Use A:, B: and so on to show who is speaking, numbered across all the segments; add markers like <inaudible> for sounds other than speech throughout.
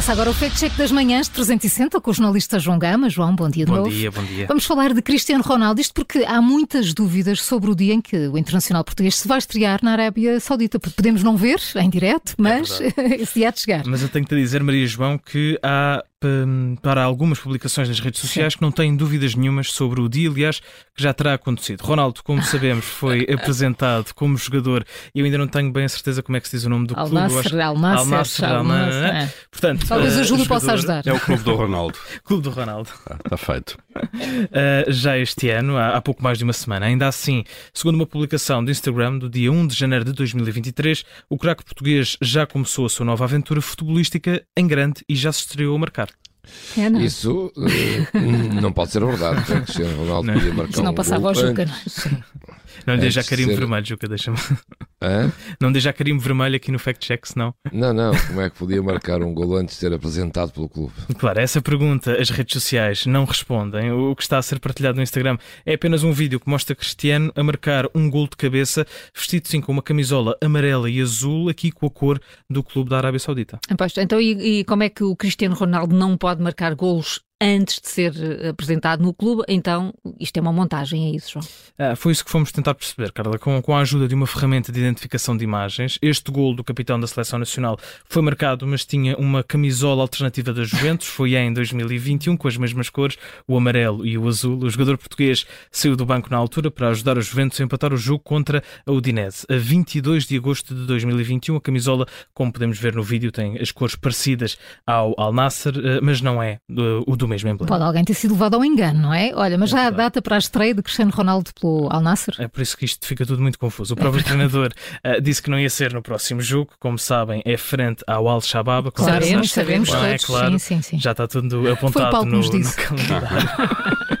A: Começa agora o Fact Check das Manhãs 360 com o jornalista João Gama. João, bom dia de
B: bom
A: novo.
B: Bom dia, bom dia.
A: Vamos falar de Cristiano Ronaldo, isto porque há muitas dúvidas sobre o dia em que o internacional português se vai estrear na Arábia Saudita. Porque podemos não ver em direto, mas é <laughs> esse dia há de chegar.
B: Mas eu tenho que te dizer, Maria João, que há para algumas publicações nas redes sociais Sim. que não têm dúvidas nenhumas sobre o dia, aliás, que já terá acontecido. Ronaldo, como sabemos, foi <laughs> apresentado como jogador e eu ainda não tenho bem a certeza como é que se diz o nome do clube.
A: Al-Nasser, Al-Nasser, Al-Nasser.
B: Portanto,
A: Talvez o Júlio possa ajudar.
C: É o clube do Ronaldo. <laughs>
B: clube do Ronaldo.
C: Está ah, tá feito.
B: Uh, <laughs> já este ano, há, há, pouco mais de uma semana. Ainda assim, segundo uma publicação do Instagram do dia 1 de janeiro de 2023, o craque português já começou a sua nova aventura futebolística em grande e já se estreou a marcar.
D: É, não. Isso uh, não pode ser verdade. Cristiano Ronaldo não. podia marcar
A: Isso não
D: um
A: passava ao Juca, não
B: é? Não lhe dê já carimbo ser... vermelho, Juca, deixa-me. Não dê já carimbo vermelho aqui no fact check, senão.
D: Não, não. Como é que podia marcar um gol antes de ser apresentado pelo clube?
B: Claro, essa pergunta as redes sociais não respondem. O que está a ser partilhado no Instagram é apenas um vídeo que mostra Cristiano a marcar um gol de cabeça, vestido sim com uma camisola amarela e azul, aqui com a cor do clube da Arábia Saudita.
A: Então, e, e como é que o Cristiano Ronaldo não pode marcar golos antes de ser eh, apresentado no clube, então isto é uma montagem, é isso, João?
B: Ah, foi isso que fomos tentar perceber, Carla, com, com a ajuda de uma ferramenta de identificação de imagens. Este gol do capitão da Seleção Nacional foi marcado, mas tinha uma camisola alternativa da Juventus, foi em 2021, com as mesmas cores, o amarelo e o azul. O jogador português saiu do banco na altura para ajudar a Juventus a empatar o jogo contra a Udinese. A 22 de agosto de 2021, a camisola, como podemos ver no vídeo, tem as cores parecidas ao Al Nasser, eh, mas não é o do mesmo emblema.
A: Pode alguém ter sido levado ao engano, não é? Olha, mas é já há data para a estreia de Cristiano Ronaldo pelo Al Nasser?
B: É por isso que isto fica tudo muito confuso. O próprio treinador uh, disse que não ia ser no próximo jogo, como sabem, é frente ao Al Shabab.
A: Sabemos, sabemos,
B: claro,
A: é,
B: claro,
A: sim, sim, sim.
B: Já está tudo apontado no, no calendário.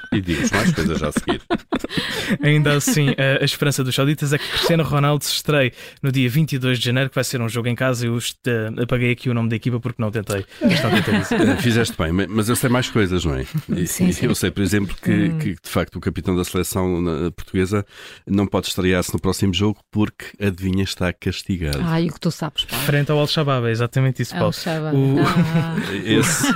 B: <laughs>
C: e digo mais coisas já a seguir. <laughs>
B: Ainda assim, a, a esperança dos sauditas é que Cristiano Ronaldo se estreie no dia 22 de janeiro, que vai ser um jogo em casa. Eu uh, apaguei aqui o nome da equipa porque não tentei.
C: Não Fizeste bem, mas eu sei mais coisas, não é? E, sim, sim. Eu sei, por exemplo, que, hum. que, de facto o capitão da seleção portuguesa não pode estrear-se no próximo jogo porque, adivinha, está castigado.
A: Ah, e o que tu sabes?
B: Paulo? Frente ao Al-Shabaab, é exatamente isso, Paulo.
A: O... Ah. <laughs>
C: esse,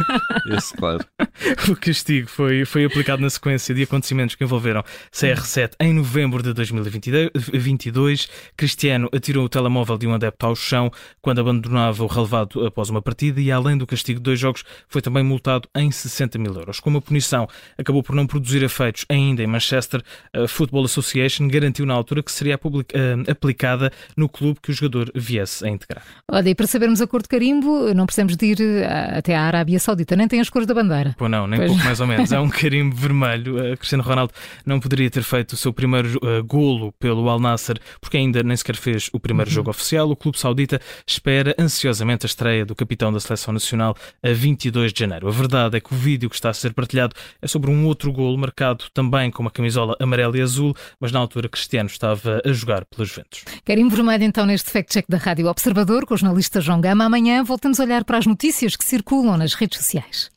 C: esse, claro. <laughs>
B: o castigo foi, foi aplicado na sequência de acontecimentos que envolveram CR7 em novembro de 2022. Cristiano atirou o telemóvel de um adepto ao chão quando abandonava o relevado após uma partida e, além do castigo de dois jogos, foi também multado em 60 mil euros. Como a punição acabou por não produzir efeitos ainda em Manchester, a Football Association garantiu na altura que seria eh, aplicada no clube que o jogador viesse a integrar.
A: Olha, e para sabermos a cor de carimbo, não precisamos de ir eh, até à Arábia Saudita, nem tem as cores da bandeira.
B: Pô, não, nem pois. pouco mais ou menos. É um <laughs> carimbo vermelho. Uh, Cristiano Ronaldo não poderia ter feito o seu primeiro uh, golo pelo Al Nasser, porque ainda nem sequer fez o primeiro uhum. jogo oficial. O clube saudita espera ansiosamente a estreia do capitão da seleção nacional a 22 de janeiro. A verdade é que o vídeo que está a ser partilhado é sobre um outro golo marcado também com uma camisola amarela e azul, mas na altura Cristiano estava a jogar pelos Juventus.
A: Carimbo vermelho então neste fact-check da Rádio Observador com o jornalista João Gama. Amanhã voltamos a olhar para as notícias que circulam nas redes sociais.